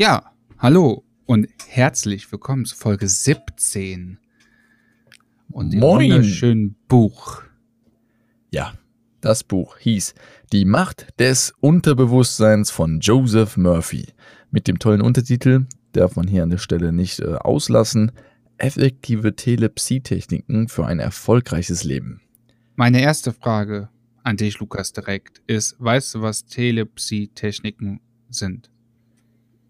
Ja, hallo und herzlich willkommen zu Folge 17 und dem Moin. wunderschönen Buch. Ja, das Buch hieß Die Macht des Unterbewusstseins von Joseph Murphy. Mit dem tollen Untertitel, darf man hier an der Stelle nicht äh, auslassen, Effektive Telepsietechniken für ein erfolgreiches Leben. Meine erste Frage an dich, Lukas, direkt ist, weißt du, was Telepsie-Techniken sind?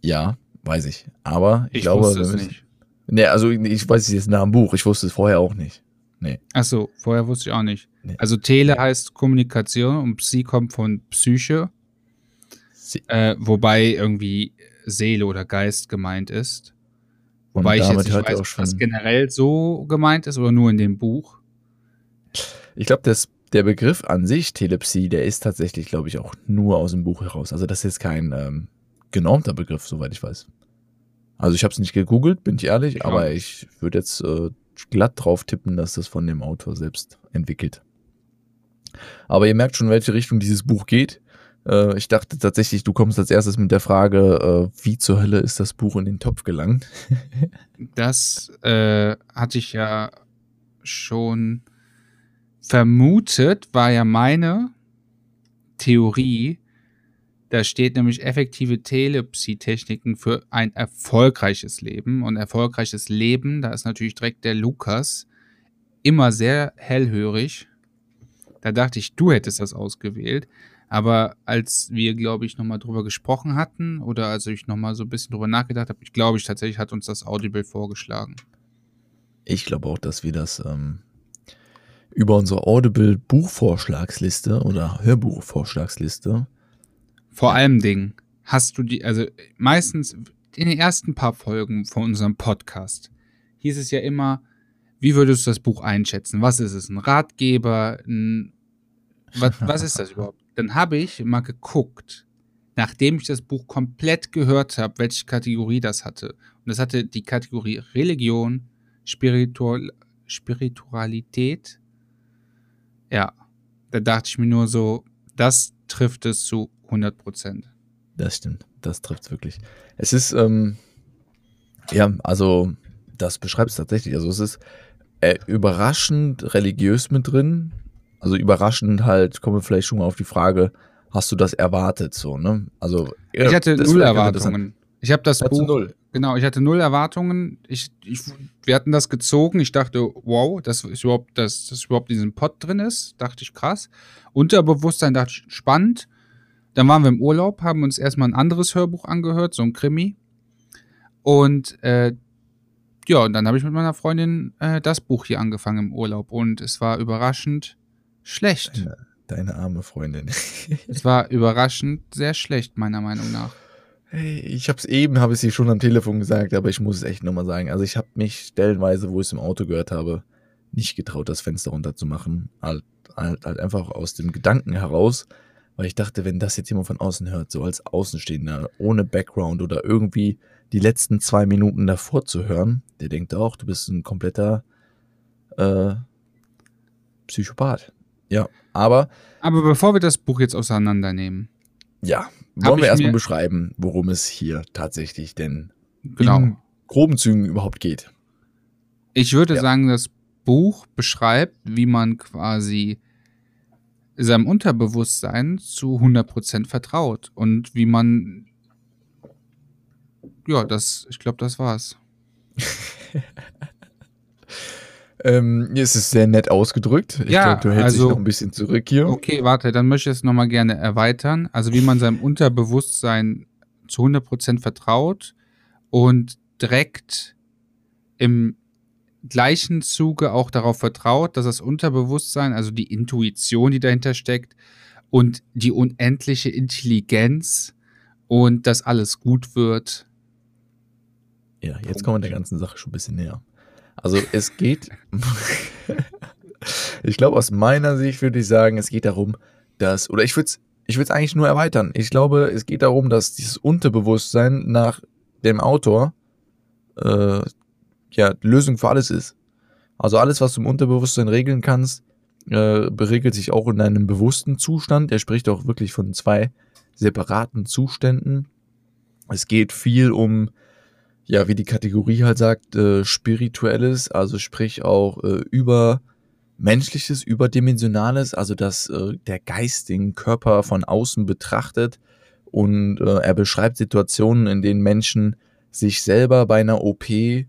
Ja, weiß ich. Aber ich, Ich glaube, wusste es nicht. Nee, also ich weiß es jetzt nach dem Buch. Ich wusste es vorher auch nicht. Achso, vorher wusste ich auch nicht. Nee. Also Tele heißt Kommunikation und Psi kommt von Psyche, äh, wobei irgendwie Seele oder Geist gemeint ist. Und Wobei ich damit jetzt nicht hört weiß, auch ob das generell so gemeint ist oder nur in dem Buch. Ich glaube, das- der Begriff an sich, Telepsie, der ist tatsächlich, glaube ich, auch nur aus dem Buch heraus. Also das ist jetzt kein ähm, genormter Begriff, soweit ich weiß. Also ich habe es nicht gegoogelt, bin ich ehrlich, Ich auch aber ich würde jetzt äh, glatt drauf tippen, dass das von dem Autor selbst entwickelt. Aber ihr merkt schon, in welche Richtung dieses Buch geht. Äh, ich dachte tatsächlich, du kommst als erstes mit der Frage, äh, wie zur Hölle ist das Buch in den Topf gelangt? Das äh, hatte ich ja schon vermutet, war ja meine Theorie. Da steht nämlich effektive Telepsie-Techniken für ein erfolgreiches Leben. Und erfolgreiches Leben, da ist natürlich direkt der Lukas immer sehr hellhörig. Da dachte ich, du hättest das ausgewählt. Aber als wir, glaube ich, nochmal drüber gesprochen hatten oder als ich nochmal so ein bisschen drüber nachgedacht habe, ich glaube, ich tatsächlich hat uns das Audible vorgeschlagen. Ich glaube auch, dass wir das ähm, über unsere Audible Buchvorschlagsliste oder Hörbuchvorschlagsliste Vor allem Dingen hast du die, also meistens in den ersten paar Folgen von unserem Podcast hieß es ja immer, wie würdest du das Buch einschätzen? Was ist es? Ein Ratgeber? Ein, was, was ist das überhaupt? Dann habe ich mal geguckt, nachdem ich das Buch komplett gehört habe, welche Kategorie das hatte. Und das hatte die Kategorie Religion, Spiritual, Spiritualität. Ja, da dachte ich mir nur so, das trifft es zu 100 Prozent. Das stimmt, das trifft's wirklich. Es ist, ähm, ja, also das beschreibt es tatsächlich. Also es ist äh, überraschend religiös mit drin. Also überraschend halt, kommen wir vielleicht schon mal auf die Frage, hast du das erwartet so, ne? Also ich hatte null. Erwartungen. Ich habe das Buch, null? genau, ich hatte null Erwartungen. Ich, ich, wir hatten das gezogen. Ich dachte, wow, dass ist überhaupt, dass das überhaupt in diesem Pot drin ist. Dachte ich krass. Unterbewusstsein dachte ich spannend. Dann waren wir im Urlaub, haben uns erstmal ein anderes Hörbuch angehört, so ein Krimi. Und äh, ja, und dann habe ich mit meiner Freundin äh, das Buch hier angefangen im Urlaub. Und es war überraschend schlecht. Deine, deine arme Freundin. Es war überraschend sehr schlecht, meiner Meinung nach. Ich habe es eben, habe ich sie schon am Telefon gesagt, aber ich muss es echt nochmal sagen. Also ich habe mich stellenweise, wo ich es im Auto gehört habe, nicht getraut, das Fenster runterzumachen. Halt, halt, halt einfach aus dem Gedanken heraus, weil ich dachte, wenn das jetzt jemand von außen hört, so als Außenstehender, ohne Background oder irgendwie die letzten zwei Minuten davor zu hören, der denkt auch, du bist ein kompletter äh, Psychopath. Ja, aber Aber bevor wir das Buch jetzt auseinandernehmen, ja, wollen wir erstmal beschreiben, worum es hier tatsächlich denn genau. in groben Zügen überhaupt geht. Ich würde Ja. sagen, das Buch beschreibt, wie man quasi seinem Unterbewusstsein zu 100% vertraut und wie man ja, das ich glaube, das war's. Ähm, es ist sehr nett ausgedrückt. Ich Ja, glaube, du hältst also- dich noch ein bisschen zurück hier. Okay, warte, dann möchte ich es nochmal gerne erweitern. Also wie man seinem Unterbewusstsein zu 100% vertraut und direkt im gleichen Zuge auch darauf vertraut, dass das Unterbewusstsein, also die Intuition, die dahinter steckt, und die unendliche Intelligenz und dass alles gut wird. Ja, jetzt kommen wir der ganzen Sache schon ein bisschen näher. Also es geht, ich glaube aus meiner Sicht würde ich sagen, es geht darum, dass, oder ich würde es ich würde eigentlich nur erweitern. Ich glaube, es geht darum, dass dieses Unterbewusstsein nach dem Autor äh, ja Lösung für alles ist. Also alles, was du im Unterbewusstsein regeln kannst, äh, beregelt sich auch in einem bewussten Zustand. Er spricht auch wirklich von zwei separaten Zuständen. Es geht viel um, ja, wie die Kategorie halt sagt, äh, spirituelles, also sprich auch äh, über menschliches, überdimensionales, also dass äh, der Geist den Körper von außen betrachtet und äh, er beschreibt Situationen, in denen Menschen sich selber bei einer OP äh,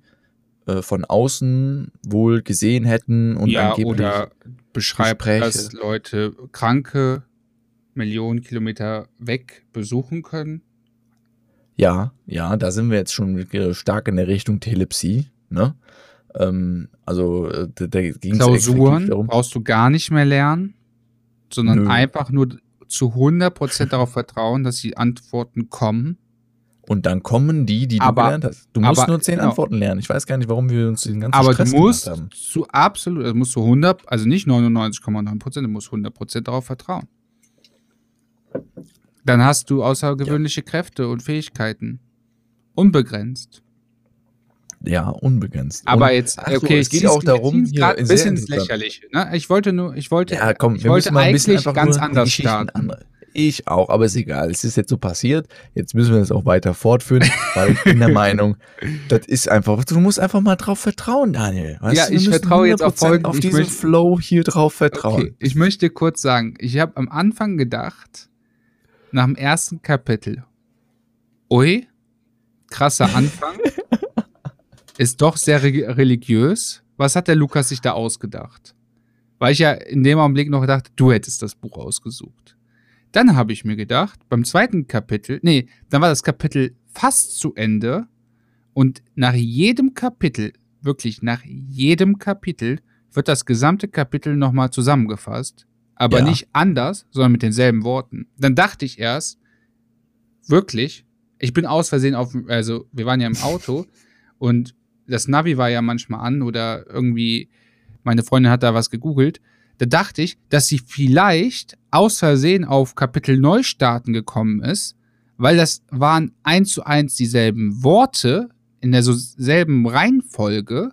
von außen wohl gesehen hätten und ja, angeblich oder beschreibt, Gespräche. dass Leute Kranke Millionen Kilometer weg besuchen können. Ja, ja, da sind wir jetzt schon äh, stark in der Richtung Telepsie, ne? Ähm, also äh, da, da ging es Klausuren darum. brauchst du gar nicht mehr lernen, sondern Nö. einfach nur zu 100% darauf vertrauen, dass die Antworten kommen. Und dann kommen die, die du Aber- gelernt hast. Du musst aber- nur zehn genau. Antworten lernen. Ich weiß gar nicht, warum wir uns den ganzen Aber Stress du musst haben. zu absolut, also musst du 100, also nicht 99,9%, du musst 100% darauf vertrauen. Dann hast du außergewöhnliche Kräfte und Fähigkeiten. Unbegrenzt. Ja, unbegrenzt. Aber Und- jetzt, ach so, okay, es geht auch darum, hier ein bisschen ins. Lächerliche. Ne? Ich wollte nur, ich wollte, Ja, komm, ich wir wollte müssen mal ein bisschen eigentlich ganz anders starten. andere- Ich auch, aber ist egal. Es ist jetzt so passiert. Jetzt müssen wir das auch weiter fortführen, weil ich bin der Meinung, das ist einfach, du musst einfach mal drauf vertrauen, Daniel. Weißt Ja, du, ich vertraue jetzt auf 100% Folgen- auf diesen möchte- Flow hier drauf vertrauen. Okay, ich möchte kurz sagen, ich habe am Anfang gedacht, nach dem ersten Kapitel, ui, krasser Anfang, ist doch sehr re religiös. Was hat der Lukas sich da ausgedacht? Weil ich ja in dem Augenblick noch gedacht, du hättest das Buch ausgesucht. Dann habe ich mir gedacht, beim zweiten Kapitel, nee, dann war das Kapitel fast zu Ende und nach jedem Kapitel, wirklich nach jedem Kapitel, wird das gesamte Kapitel nochmal zusammengefasst, aber Ja. nicht anders, sondern mit denselben Worten. Dann dachte ich erst, wirklich, ich bin aus Versehen auf, also wir waren ja im Auto und das Navi war ja manchmal an oder irgendwie, meine Freundin hat da was gegoogelt. Da dachte ich, dass sie vielleicht aus Versehen auf Kapitel Neustarten gekommen ist, weil das waren eins zu eins dieselben Worte in derselben Reihenfolge.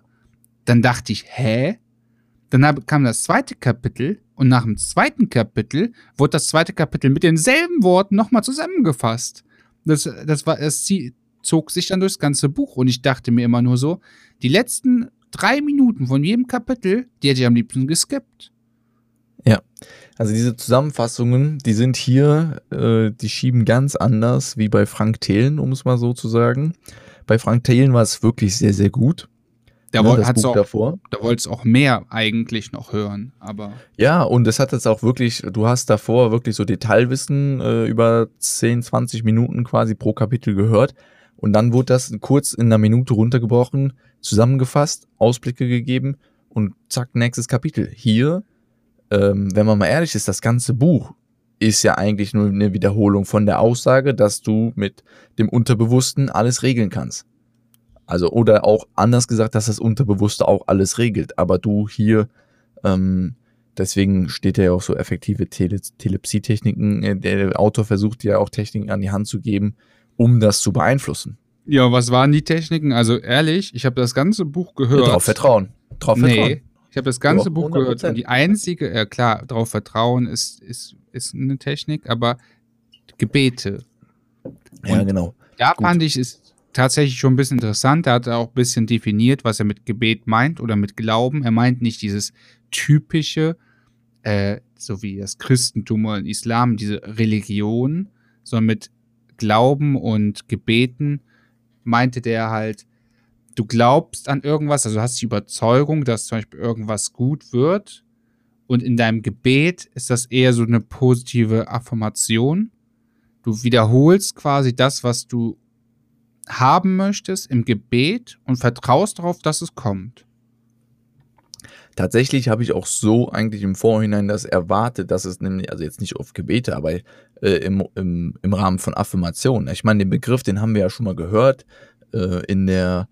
Dann dachte ich, hä? Dann kam das zweite Kapitel und nach dem zweiten Kapitel wurde das zweite Kapitel mit denselben Worten nochmal zusammengefasst. Das, das, war, das zog sich dann durchs ganze Buch und ich dachte mir immer nur so, die letzten drei Minuten von jedem Kapitel, die hätte ich am liebsten geskippt. Also diese Zusammenfassungen, die sind hier, äh, die schieben ganz anders wie bei Frank Thelen, um es mal so zu sagen. Bei Frank Thelen war es wirklich sehr, sehr gut. Da, ne, woll, das hat's Buch auch, davor. da wolltest auch mehr eigentlich noch hören, aber Ja, und es hat jetzt auch wirklich, du hast davor wirklich so Detailwissen äh, über 10, 20 Minuten quasi pro Kapitel gehört. Und dann wurde das kurz in einer Minute runtergebrochen, zusammengefasst, Ausblicke gegeben und zack, nächstes Kapitel. Hier, ähm, wenn man mal ehrlich ist, das ganze Buch ist ja eigentlich nur eine Wiederholung von der Aussage, dass du mit dem Unterbewussten alles regeln kannst. Also, oder auch anders gesagt, dass das Unterbewusste auch alles regelt. Aber du hier, ähm, deswegen steht ja auch so effektive Tele Telepsie-Techniken. Äh, Der Autor versucht ja auch Techniken an die Hand zu geben, um das zu beeinflussen. Ja, was waren die Techniken? Also ehrlich, ich habe das ganze Buch gehört. Darauf vertrauen. Drauf vertrauen. Nee, ich habe das ganze Doch, Buch gehört 100%. und die einzige, ja klar, darauf vertrauen ist, ist, ist eine Technik, aber Gebete. Ja, Und genau. Da Gut. fand ich es tatsächlich schon ein bisschen interessant. Da hat er auch ein bisschen definiert, was er mit Gebet meint oder mit Glauben. Er meint nicht dieses typische, äh, so wie das Christentum oder Islam, diese Religion, sondern mit Glauben und Gebeten meinte der halt, du glaubst an irgendwas, also hast die Überzeugung, dass zum Beispiel irgendwas gut wird. Und in deinem Gebet ist das eher so eine positive Affirmation. Du wiederholst quasi das, was du haben möchtest im Gebet und vertraust darauf, dass es kommt. Tatsächlich habe ich auch so eigentlich im Vorhinein das erwartet, dass es nämlich, also jetzt nicht auf Gebete, aber äh, im, im, im Rahmen von Affirmationen. Ich meine, den Begriff, den haben wir ja schon mal gehört äh, in der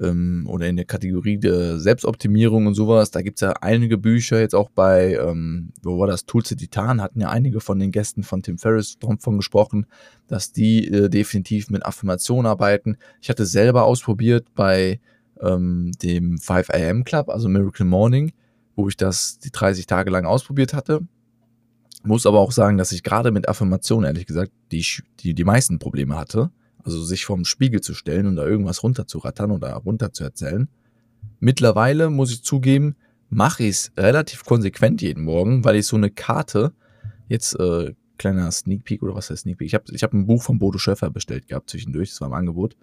ähm, oder in der Kategorie der Selbstoptimierung und sowas. Da gibt's ja einige Bücher, jetzt auch bei, ähm, wo war das, Tools Titan, hatten ja einige von den Gästen von Tim Ferriss davon gesprochen, dass die äh, definitiv mit Affirmationen arbeiten. Ich hatte selber ausprobiert bei ähm, dem 5 AM Club, also Miracle Morning, wo ich das die 30 Tage lang ausprobiert hatte. Muss aber auch sagen, dass ich gerade mit Affirmationen, ehrlich gesagt, die, die, die meisten Probleme hatte. Also sich vorm Spiegel zu stellen und da irgendwas runterzurattern oder runterzuerzählen. Mittlerweile muss ich zugeben, mache ich es relativ konsequent jeden Morgen, weil ich so eine Karte, jetzt äh, kleiner Sneak Peek oder was heißt Sneak Peek, ich habe ich hab ein Buch von Bodo Schöffer bestellt gehabt zwischendurch, das war im Angebot.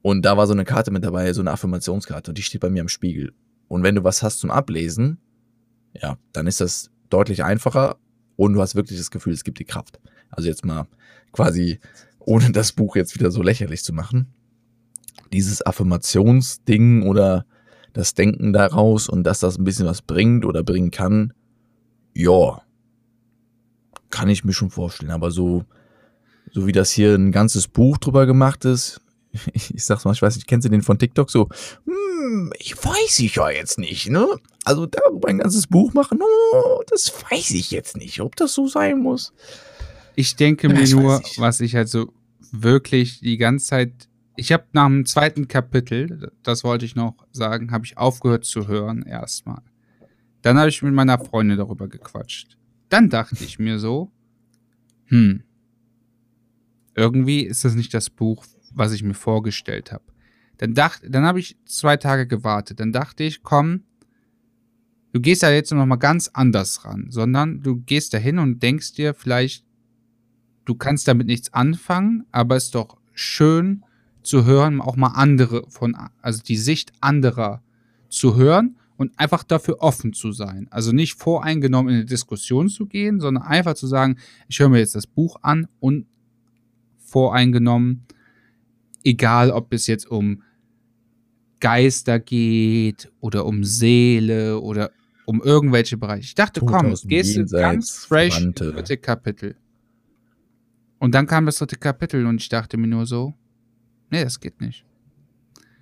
Und da war so eine Karte mit dabei, so eine Affirmationskarte und die steht bei mir am Spiegel. Und wenn du was hast zum Ablesen, ja, dann ist das deutlich einfacher und du hast wirklich das Gefühl, es gibt dir Kraft. Also jetzt mal quasi ohne das Buch jetzt wieder so lächerlich zu machen. Dieses Affirmationsding oder das Denken daraus und dass das ein bisschen was bringt oder bringen kann, ja, kann ich mir schon vorstellen. Aber so, so wie das hier ein ganzes Buch drüber gemacht ist, ich, sag's mal, ich weiß nicht, kennst du den von TikTok so? Hm, ich weiß ich ja jetzt nicht, ne? Also darüber ein ganzes Buch machen, oh, das weiß ich jetzt nicht, ob das so sein muss. Ich denke mir nur, was ich halt so wirklich die ganze Zeit. Ich habe nach dem zweiten Kapitel, das wollte ich noch sagen, habe ich aufgehört zu hören erstmal. Dann habe ich mit meiner Freundin darüber gequatscht. Dann dachte ich mir so, hm, irgendwie ist das nicht das Buch, was ich mir vorgestellt habe. Dann dachte, dann habe ich zwei Tage gewartet. Dann dachte ich, komm, du gehst da jetzt noch mal ganz anders ran, sondern du gehst da hin und denkst dir vielleicht, du kannst damit nichts anfangen, aber es ist doch schön zu hören, auch mal andere von, also die Sicht anderer zu hören und einfach dafür offen zu sein. Also nicht voreingenommen in eine Diskussion zu gehen, sondern einfach zu sagen, ich höre mir jetzt das Buch an und voreingenommen, egal ob es jetzt um Geister geht oder um Seele oder um irgendwelche Bereiche. Ich dachte, komm, gehst du ganz fresh dritte Kapitel. Und dann kam das dritte Kapitel und ich dachte mir nur so, nee, das geht nicht.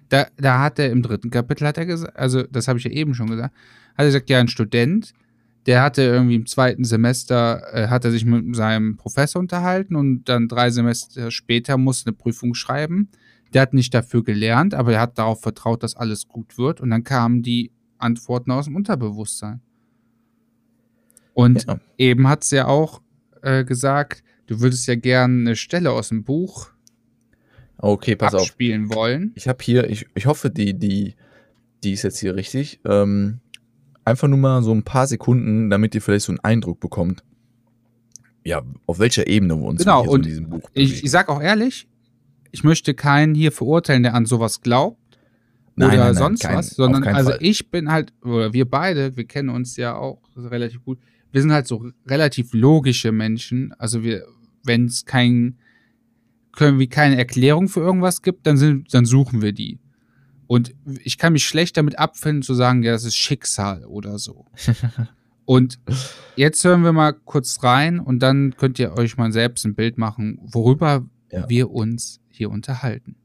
Da, da hat er im dritten Kapitel, hat er gesagt, also das habe ich ja eben schon gesagt, hat er gesagt, ja, ein Student, der hatte irgendwie im zweiten Semester, äh, hat er sich mit seinem Professor unterhalten und dann drei Semester später musste eine Prüfung schreiben. Der hat nicht dafür gelernt, aber er hat darauf vertraut, dass alles gut wird. Und dann kamen die Antworten aus dem Unterbewusstsein. Und ja. eben hat es ja auch äh, gesagt, du würdest ja gerne eine Stelle aus dem Buch okay, pass abspielen auf. wollen. Ich habe hier, ich, ich hoffe, die, die, die ist jetzt hier richtig. Ähm, einfach nur mal so ein paar Sekunden, damit ihr vielleicht so einen Eindruck bekommt. Ja, auf welcher Ebene wir uns genau, hier so in diesem Buch bewegen. Ich, ich sag auch ehrlich, ich möchte keinen hier verurteilen, der an sowas glaubt. Nein, oder nein, nein, sonst kein, was, sondern also Fall. ich bin halt, oder wir beide, wir kennen uns ja auch relativ gut, wir sind halt so relativ logische Menschen. Also wir, wenn es kein, können wir keine Erklärung für irgendwas gibt, dann sind, dann suchen wir die. Und ich kann mich schlecht damit abfinden zu sagen, ja, das ist Schicksal oder so. und jetzt hören wir mal kurz rein und dann könnt ihr euch mal selbst ein Bild machen, worüber ja. wir uns hier unterhalten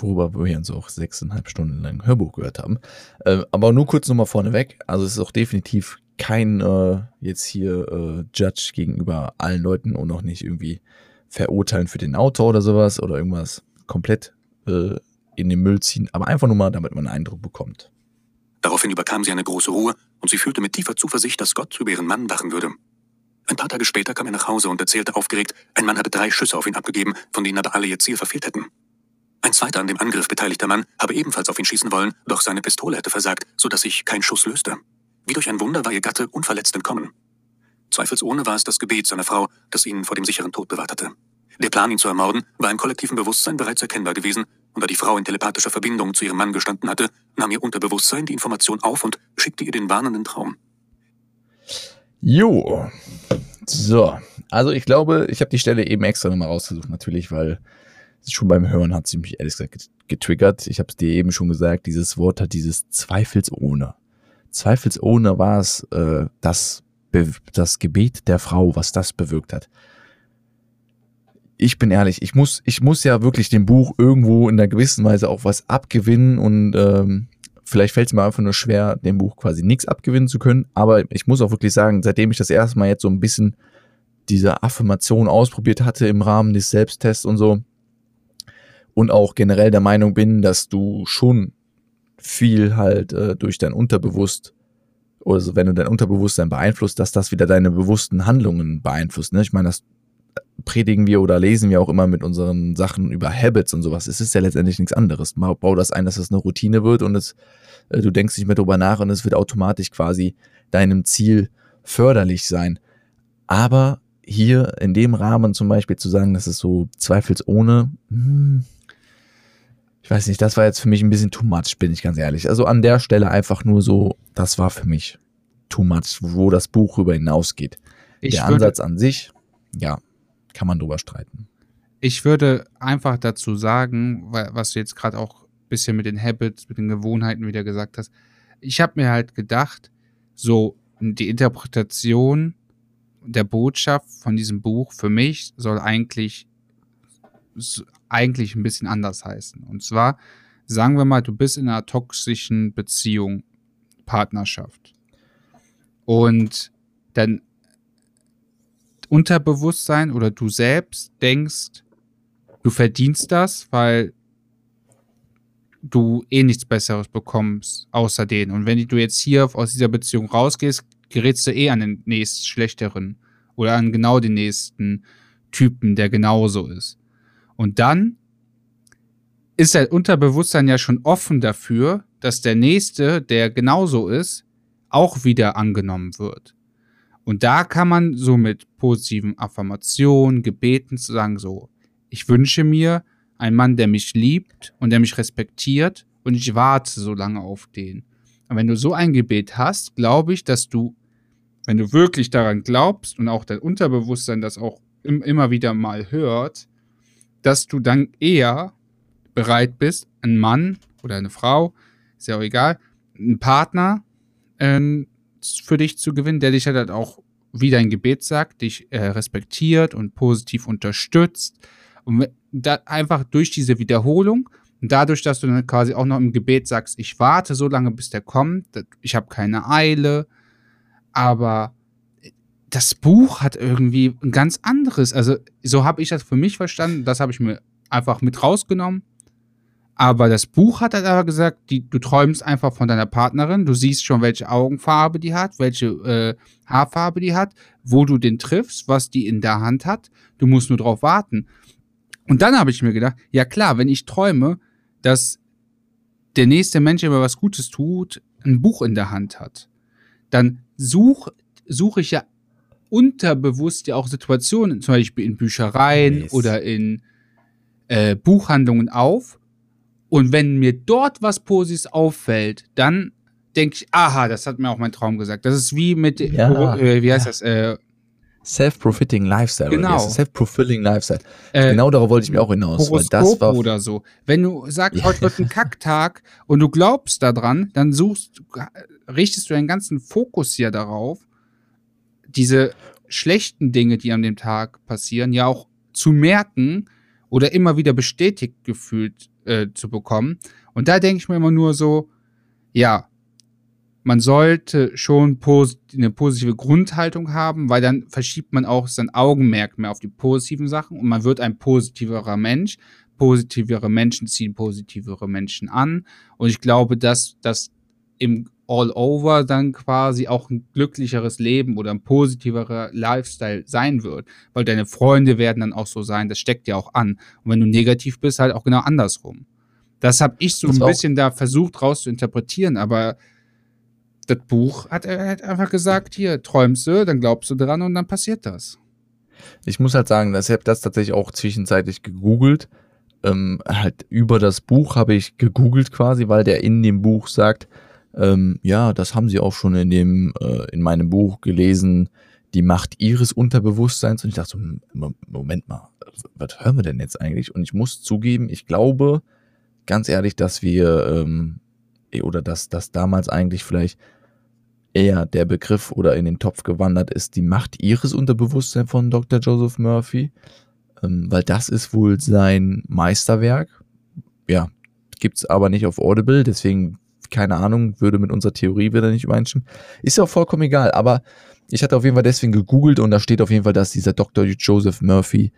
worüber wir uns auch sechseinhalb Stunden lang Hörbuch gehört haben. Äh, aber nur kurz nochmal vorneweg. Also es ist auch definitiv kein äh, jetzt hier äh, Judge gegenüber allen Leuten und auch nicht irgendwie verurteilen für den Autor oder sowas oder irgendwas komplett äh, in den Müll ziehen, aber einfach nur mal, damit man einen Eindruck bekommt. Daraufhin überkam sie eine große Ruhe und sie fühlte mit tiefer Zuversicht, dass Gott über ihren Mann wachen würde. Ein paar Tage später kam er nach Hause und erzählte aufgeregt, ein Mann hatte drei Schüsse auf ihn abgegeben, von denen aber alle ihr Ziel verfehlt hätten. Ein zweiter an dem Angriff beteiligter Mann habe ebenfalls auf ihn schießen wollen, doch seine Pistole hätte versagt, sodass sich kein Schuss löste. Wie durch ein Wunder war ihr Gatte unverletzt entkommen. Zweifelsohne war es das Gebet seiner Frau, das ihn vor dem sicheren Tod bewahrt hatte. Der Plan, ihn zu ermorden, war im kollektiven Bewusstsein bereits erkennbar gewesen, und da die Frau in telepathischer Verbindung zu ihrem Mann gestanden hatte, nahm ihr Unterbewusstsein die Information auf und schickte ihr den warnenden Traum. Jo. So. Also ich glaube, ich habe die Stelle eben extra nochmal rausgesucht, natürlich, weil schon beim Hören hat sie mich ehrlich gesagt getriggert. Ich habe es dir eben schon gesagt, dieses Wort hat dieses Zweifelsohne zweifelsohne war es äh, das, das Gebet der Frau, was das bewirkt hat. Ich bin ehrlich, ich muss, ich muss ja wirklich dem Buch irgendwo in einer gewissen Weise auch was abgewinnen und ähm, vielleicht fällt es mir einfach nur schwer, dem Buch quasi nichts abgewinnen zu können. Aber ich muss auch wirklich sagen, seitdem ich das erste Mal jetzt so ein bisschen diese Affirmation ausprobiert hatte im Rahmen des Selbsttests und so und auch generell der Meinung bin, dass du schon viel halt äh, durch dein Unterbewusst oder so, wenn du dein Unterbewusstsein beeinflusst, dass das wieder deine bewussten Handlungen beeinflusst. Ne? Ich meine, das predigen wir oder lesen wir auch immer mit unseren Sachen über Habits und sowas. Es ist ja letztendlich nichts anderes. Bau das ein, dass es eine Routine wird und es, äh, du denkst nicht mehr drüber nach und es wird automatisch quasi deinem Ziel förderlich sein. Aber hier in dem Rahmen zum Beispiel zu sagen, dass es so zweifelsohne, hm, ich weiß nicht, das war jetzt für mich ein bisschen too much, bin ich ganz ehrlich. Also an der Stelle einfach nur so, das war für mich too much, wo das Buch rüber hinausgeht. Ich der Ansatz an sich, ja, kann man drüber streiten. Ich würde einfach dazu sagen, was du jetzt gerade auch ein bisschen mit den Habits, mit den Gewohnheiten wieder gesagt hast. Ich habe mir halt gedacht, so die Interpretation der Botschaft von diesem Buch für mich soll eigentlich eigentlich ein bisschen anders heißen. Und zwar sagen wir mal, du bist in einer toxischen Beziehung, Partnerschaft. Und dann Unterbewusstsein oder du selbst denkst, du verdienst das, weil du eh nichts Besseres bekommst außer den. Und wenn du jetzt hier aus dieser Beziehung rausgehst, gerätst du eh an den nächsten schlechteren oder an genau den nächsten Typen, der genauso ist. Und dann ist dein Unterbewusstsein ja schon offen dafür, dass der nächste, der genauso ist, auch wieder angenommen wird. Und da kann man so mit positiven Affirmationen, Gebeten zu sagen, so, ich wünsche mir einen Mann, der mich liebt und der mich respektiert und ich warte so lange auf den. Und wenn du so ein Gebet hast, glaube ich, dass du, wenn du wirklich daran glaubst und auch dein Unterbewusstsein das auch im, immer wieder mal hört, dass du dann eher bereit bist, einen Mann oder eine Frau, ist ja auch egal, einen Partner äh, für dich zu gewinnen, der dich halt auch, wie dein Gebet sagt, dich äh, respektiert und positiv unterstützt. Und da einfach durch diese Wiederholung und dadurch, dass du dann quasi auch noch im Gebet sagst, ich warte so lange, bis der kommt, ich habe keine Eile, aber das Buch hat irgendwie ein ganz anderes, also so habe ich das für mich verstanden, das habe ich mir einfach mit rausgenommen aber das Buch hat halt aber gesagt, die, du träumst einfach von deiner Partnerin, du siehst schon, welche Augenfarbe die hat, welche äh, Haarfarbe die hat, wo du den triffst, was die in der Hand hat. Du musst nur drauf warten. Und dann habe ich mir gedacht, ja klar, wenn ich träume, dass der nächste Mensch, der mir was Gutes tut, ein Buch in der Hand hat, dann suche such ich ja unterbewusst ja auch Situationen, zum Beispiel in Büchereien yes. oder in äh, Buchhandlungen auf, und wenn mir dort was Positives auffällt, dann denke ich, aha, das hat mir auch mein Traum gesagt. Das ist wie mit, ja, äh, wie heißt ja. das? Äh, Self-profiting Lifestyle. Genau. Self-fulfilling Lifestyle. Äh, genau darauf wollte ich mir auch hinaus. Horoskop das war oder so. Wenn du sagst, heute wird ein Kacktag und du glaubst daran, dann suchst, richtest du deinen ganzen Fokus hier darauf, diese schlechten Dinge, die an dem Tag passieren, ja auch zu merken oder immer wieder bestätigt gefühlt äh, zu bekommen. Und da denke ich mir immer nur so, ja, man sollte schon posit eine positive Grundhaltung haben, weil dann verschiebt man auch sein Augenmerk mehr auf die positiven Sachen und man wird ein positiverer Mensch. Positivere Menschen ziehen positivere Menschen an. Und ich glaube, dass das im all over dann quasi auch ein glücklicheres Leben oder ein positiverer Lifestyle sein wird. Weil deine Freunde werden dann auch so sein, das steckt ja auch an. Und wenn du negativ bist, halt auch genau andersrum. Das habe ich so das ein bisschen da versucht raus zu interpretieren, aber das Buch hat er halt einfach gesagt, hier, träumst du, dann glaubst du dran und dann passiert das. Ich muss halt sagen, dass ich habe das tatsächlich auch zwischenzeitlich gegoogelt. Ähm, halt über das Buch habe ich gegoogelt quasi, weil der in dem Buch sagt, ähm, ja, das haben sie auch schon in dem, äh, in meinem Buch gelesen, die Macht ihres Unterbewusstseins. Und ich dachte so, Moment mal, was hören wir denn jetzt eigentlich? Und ich muss zugeben, ich glaube, ganz ehrlich, dass wir, ähm, oder dass das damals eigentlich vielleicht eher der Begriff oder in den Topf gewandert ist, die Macht ihres Unterbewusstseins von Dr. Joseph Murphy, ähm, weil das ist wohl sein Meisterwerk. Ja, gibt's aber nicht auf Audible, deswegen keine Ahnung, würde mit unserer Theorie wieder nicht übereinstimmen. Ist ja auch vollkommen egal, aber ich hatte auf jeden Fall deswegen gegoogelt und da steht auf jeden Fall, dass dieser Dr. Joseph Murphy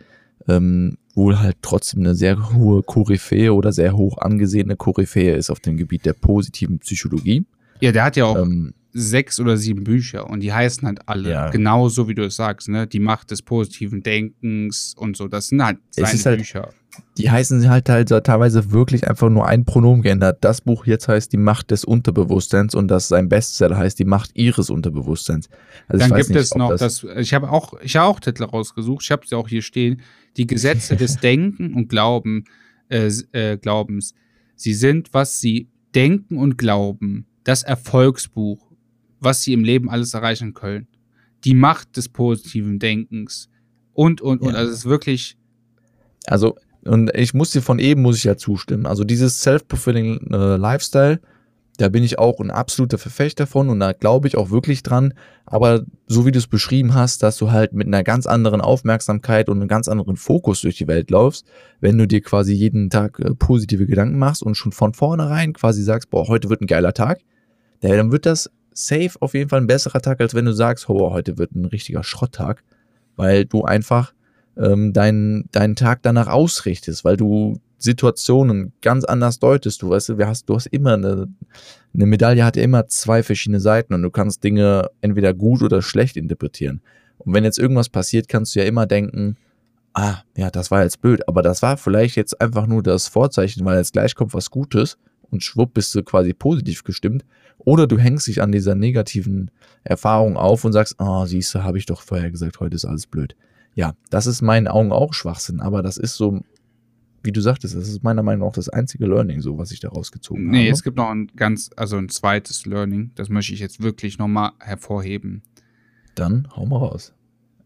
ähm, wohl halt trotzdem eine sehr hohe Koryphäe oder sehr hoch angesehene Koryphäe ist auf dem Gebiet der positiven Psychologie. Ja, der hat ja auch ähm, sechs oder sieben Bücher und die heißen halt alle ja. genauso, wie du es sagst, ne? Die Macht des positiven Denkens und so. Das sind halt seine halt, Bücher. Die heißen halt halt teilweise wirklich einfach nur ein Pronomen geändert. Das Buch jetzt heißt Die Macht des Unterbewusstseins und das sein Bestseller heißt Die Macht ihres Unterbewusstseins. Also Dann gibt nicht, es noch das, das ich habe auch, ich habe auch Titel rausgesucht, ich habe sie auch hier stehen. Die Gesetze des Denken und Glauben, äh, äh, Glaubens. Sie sind, was sie denken und glauben. Das Erfolgsbuch was sie im Leben alles erreichen können. Die Macht des positiven Denkens. Und, und, und. Also es ist wirklich. Also, und ich muss dir von eben, muss ich ja zustimmen. Also dieses Self-Fulfilling äh, Lifestyle, da bin ich auch ein absoluter Verfechter von und da glaube ich auch wirklich dran. Aber so wie du es beschrieben hast, dass du halt mit einer ganz anderen Aufmerksamkeit und einem ganz anderen Fokus durch die Welt laufst, wenn du dir quasi jeden Tag äh, positive Gedanken machst und schon von vornherein quasi sagst, boah, heute wird ein geiler Tag, dann wird das safe auf jeden Fall ein besserer Tag, als wenn du sagst, oh, heute wird ein richtiger Schrotttag, weil du einfach ähm, deinen, deinen Tag danach ausrichtest, weil du Situationen ganz anders deutest. Du weißt, du hast, du hast immer eine, eine Medaille hat ja immer zwei verschiedene Seiten und du kannst Dinge entweder gut oder schlecht interpretieren. Und wenn jetzt irgendwas passiert, kannst du ja immer denken, ah, ja, das war jetzt blöd, aber das war vielleicht jetzt einfach nur das Vorzeichen, weil jetzt gleich kommt was Gutes und schwupp bist du quasi positiv gestimmt. Oder du hängst dich an dieser negativen Erfahrung auf und sagst, oh, siehst du, habe ich doch vorher gesagt, heute ist alles blöd. Ja, das ist meinen Augen auch Schwachsinn, aber das ist so, wie du sagtest, das ist meiner Meinung nach das einzige Learning, so was ich daraus gezogen nee, habe. Nee, es gibt noch ein ganz, also ein zweites Learning, das möchte ich jetzt wirklich nochmal hervorheben. Dann hau mal raus.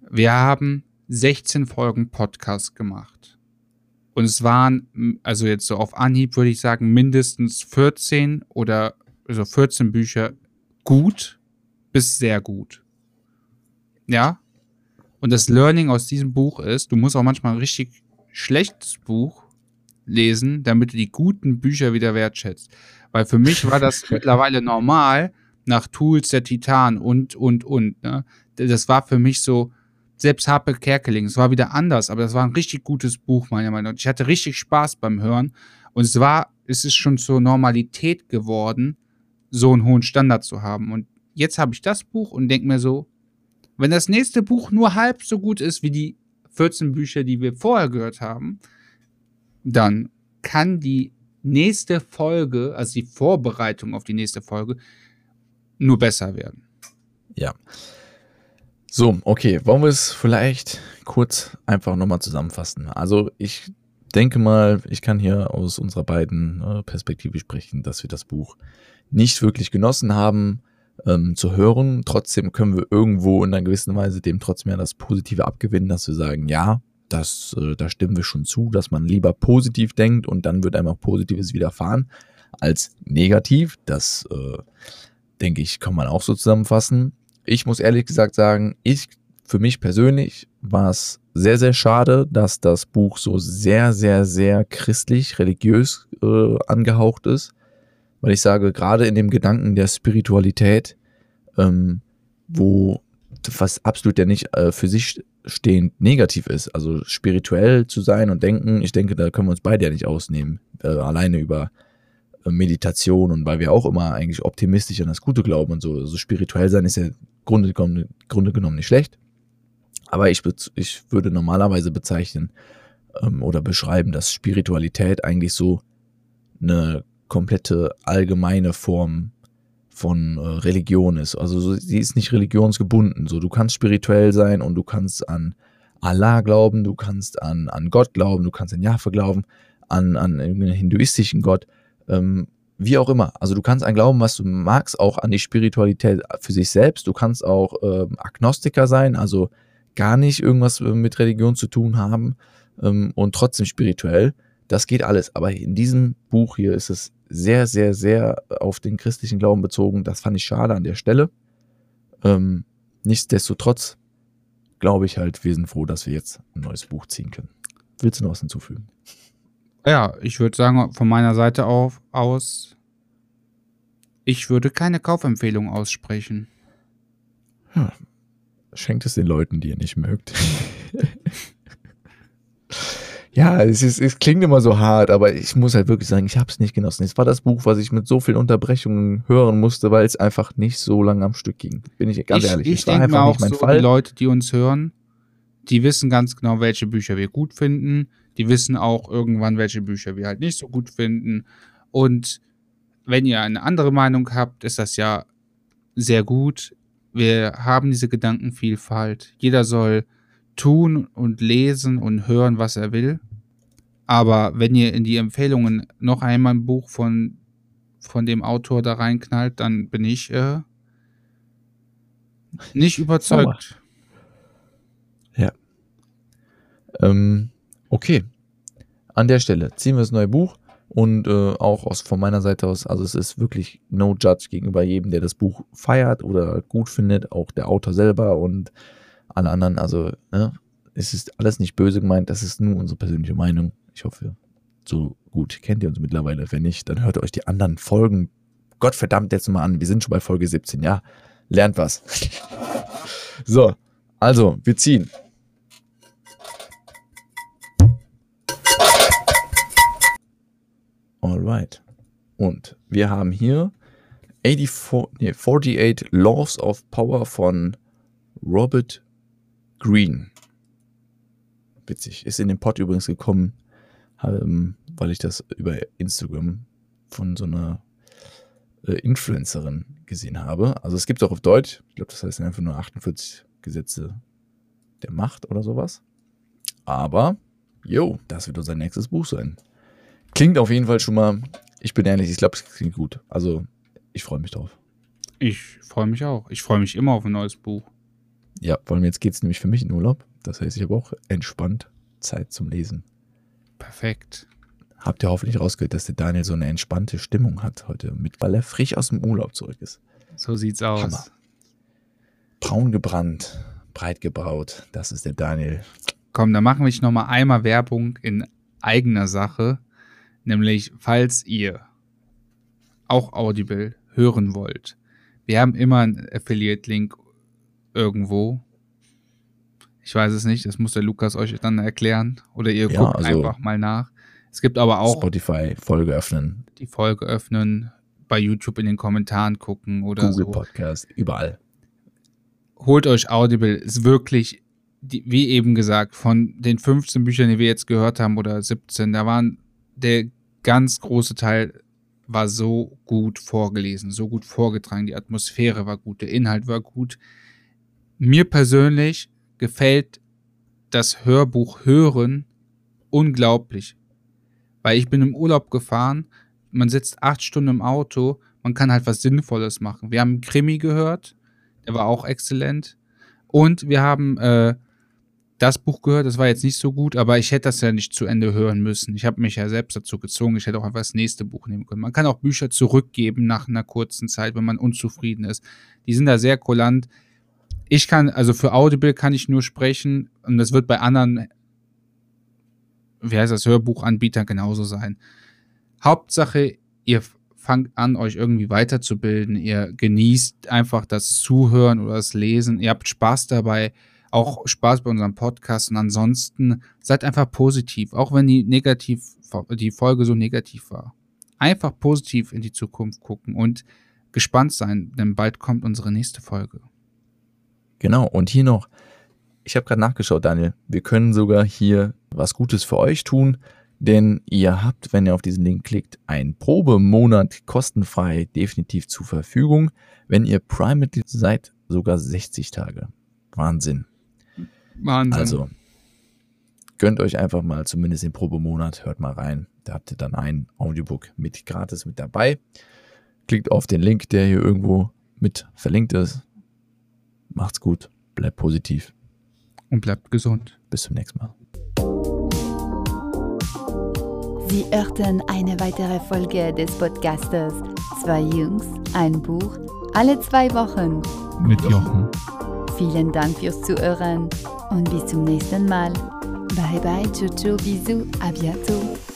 Wir haben 16 Folgen Podcast gemacht. Und es waren, also jetzt so auf Anhieb würde ich sagen, mindestens 14 oder also 14 Bücher gut bis sehr gut. Ja? Und das Learning aus diesem Buch ist, du musst auch manchmal ein richtig schlechtes Buch lesen, damit du die guten Bücher wieder wertschätzt. Weil für mich war das mittlerweile normal, nach Tools der Titan und, und, und. Ne? Das war für mich so, selbst Harpe Kerkeling, es war wieder anders, aber das war ein richtig gutes Buch, meiner Meinung nach. Ich hatte richtig Spaß beim Hören. Und es war, es ist schon zur Normalität geworden, so einen hohen Standard zu haben. Und jetzt habe ich das Buch und denke mir so, wenn das nächste Buch nur halb so gut ist wie die 14 Bücher, die wir vorher gehört haben, dann kann die nächste Folge, also die Vorbereitung auf die nächste Folge, nur besser werden. Ja. So, okay, wollen wir es vielleicht kurz einfach nochmal zusammenfassen? Also ich denke mal, ich kann hier aus unserer beiden äh, Perspektive sprechen, dass wir das Buch nicht wirklich genossen haben ähm, zu hören. Trotzdem können wir irgendwo in einer gewissen Weise dem trotzdem ja das Positive abgewinnen, dass wir sagen, ja, das, äh, da stimmen wir schon zu, dass man lieber positiv denkt und dann wird einem auch Positives widerfahren als negativ. Das äh, denke ich, kann man auch so zusammenfassen. Ich muss ehrlich gesagt sagen, ich für mich persönlich war es sehr, sehr schade, dass das Buch so sehr, sehr, sehr christlich, religiös äh, angehaucht ist weil ich sage, gerade in dem Gedanken der Spiritualität, ähm, wo was absolut ja nicht äh, für sich stehend negativ ist, also spirituell zu sein und denken, ich denke, da können wir uns beide ja nicht ausnehmen, äh, alleine über äh, Meditation und weil wir auch immer eigentlich optimistisch an das Gute glauben und so, also spirituell sein ist ja Grunde genommen, Grunde genommen nicht schlecht, aber ich, ich würde normalerweise bezeichnen ähm, oder beschreiben, dass Spiritualität eigentlich so eine komplette allgemeine Form von äh, Religion ist. Also so, sie ist nicht religionsgebunden. So, du kannst spirituell sein und du kannst an Allah glauben, du kannst an, an Gott glauben, du kannst an Jahwe glauben, an, an irgendeinen hinduistischen Gott, ähm, wie auch immer. Also du kannst an glauben, was du magst, auch an die Spiritualität für sich selbst. Du kannst auch ähm, Agnostiker sein, also gar nicht irgendwas äh, mit Religion zu tun haben ähm, und trotzdem spirituell. Das geht alles. Aber in diesem Buch hier ist es sehr, sehr, sehr auf den christlichen Glauben bezogen. Das fand ich schade an der Stelle. Ähm, nichtsdestotrotz glaube ich halt, wir sind froh, dass wir jetzt ein neues Buch ziehen können. Willst du noch was hinzufügen? Ja, ich würde sagen, von meiner Seite auf, aus, ich würde keine Kaufempfehlung aussprechen. Ja, schenkt es den Leuten, die ihr nicht mögt. ja, es, ist, es klingt immer so hart, aber ich muss halt wirklich sagen, ich habe es nicht genossen. Es war das Buch, was ich mit so vielen Unterbrechungen hören musste, weil es einfach nicht so lange am Stück ging. Bin ich ganz ich, ehrlich. Ich denke mir auch so, Fall. die Leute, die uns hören, die wissen ganz genau, welche Bücher wir gut finden. Die wissen auch irgendwann, welche Bücher wir halt nicht so gut finden. Und wenn ihr eine andere Meinung habt, ist das ja sehr gut. Wir haben diese Gedankenvielfalt. Jeder soll tun und lesen und hören, was er will. Aber wenn ihr in die Empfehlungen noch einmal ein Buch von, von dem Autor da reinknallt, dann bin ich äh, nicht überzeugt. Ähm, okay. An der Stelle ziehen wir das neue Buch und äh, auch aus, von meiner Seite aus, also es ist wirklich no judge gegenüber jedem, der das Buch feiert oder gut findet, auch der Autor selber und alle anderen. Also ne, es ist alles nicht böse gemeint, das ist nur unsere persönliche Meinung. Ich hoffe, so gut kennt ihr uns mittlerweile. Wenn nicht, dann hört euch die anderen Folgen Gottverdammt jetzt mal an. Wir sind schon bei Folge 17, ja. Lernt was. so, also, wir ziehen. Alright. Und wir haben hier 84, nee, 48 Laws of Power von Robert Greene. Witzig. Ist in den Pod übrigens gekommen, ähm, weil ich das über Instagram von so einer äh, Influencerin gesehen habe. Also es gibt auch auf Deutsch. Ich glaube, das heißt einfach nur 48 Gesetze der Macht oder sowas. Aber, jo, das wird unser nächstes Buch sein. Klingt auf jeden Fall schon mal, ich bin ehrlich, ich glaube, es klingt gut. Also, ich freue mich drauf. Ich freue mich auch. Ich freue mich immer auf ein neues Buch. Ja, vor allem jetzt geht es nämlich für mich in Urlaub. Das heißt, ich habe auch entspannt Zeit zum Lesen. Perfekt. Habt ihr hoffentlich rausgehört, dass der Daniel so eine entspannte Stimmung hat heute, mit, weil er frisch aus dem Urlaub zurück ist. So sieht's aus. Hammer. Braun gebrannt, breit gebraut, das ist der Daniel. Komm, dann machen wir noch mal einmal Werbung in eigener Sache. Nämlich, falls ihr auch Audible hören wollt. Wir haben immer einen Affiliate-Link irgendwo. Ich weiß es nicht, das muss der Lukas euch dann erklären. Oder ihr Ja, guckt also- einfach mal nach. Es gibt aber auch Spotify, Folge öffnen, die Folge öffnen, bei YouTube in den Kommentaren gucken oder Google so. Podcast, überall. holt euch Audible, ist wirklich, die, wie eben gesagt, von den 15 Büchern, die wir jetzt gehört haben, oder 17, da waren der ganz große Teil war so gut vorgelesen, so gut vorgetragen, die Atmosphäre war gut, der Inhalt war gut. Mir persönlich gefällt das Hörbuch hören unglaublich, weil ich bin im Urlaub gefahren, man sitzt acht Stunden im Auto, man kann halt was Sinnvolles machen. Wir haben Krimi gehört, der war auch exzellent. Und wir haben äh, das Buch gehört, das war jetzt nicht so gut, aber ich hätte das ja nicht zu Ende hören müssen. Ich habe mich ja selbst dazu gezwungen. Ich hätte auch einfach das nächste Buch nehmen können. Man kann auch Bücher zurückgeben nach einer kurzen Zeit, wenn man unzufrieden ist. Die sind da sehr kulant. Ich kann, also für Audible kann ich nur sprechen und das wird bei anderen, wie heißt das, Hörbuchanbietern genauso sein. Hauptsache, ihr fangt an, euch irgendwie weiterzubilden. Ihr genießt einfach das Zuhören oder das Lesen. Ihr habt Spaß dabei, auch Spaß bei unserem Podcast. Und ansonsten seid einfach positiv, auch wenn die negativ, die Folge so negativ war. Einfach positiv in die Zukunft gucken und gespannt sein, denn bald kommt unsere nächste Folge. Genau, und hier noch, ich habe gerade nachgeschaut, Daniel, wir können sogar hier was Gutes für euch tun, denn ihr habt, wenn ihr auf diesen Link klickt, einen Probemonat kostenfrei definitiv zur Verfügung. Wenn ihr Prime-Mitglied seid, sogar 60 Tage. Wahnsinn. Wahnsinn. Also, gönnt euch einfach mal zumindest den Probemonat, hört mal rein. Da habt ihr dann ein Audiobook mit gratis mit dabei. Klickt auf den Link, der hier irgendwo mit verlinkt ist. Macht's gut, bleibt positiv. und bleibt gesund. Bis zum nächsten Mal. Sie hörten eine weitere Folge des Podcastes Zwei Jungs, ein Buch, Alle zwei Wochen. Mit Jochen. Vielen Dank fürs Zuhören und bis zum nächsten Mal. Bye bye, ciao, ciao, bisous, à bientôt.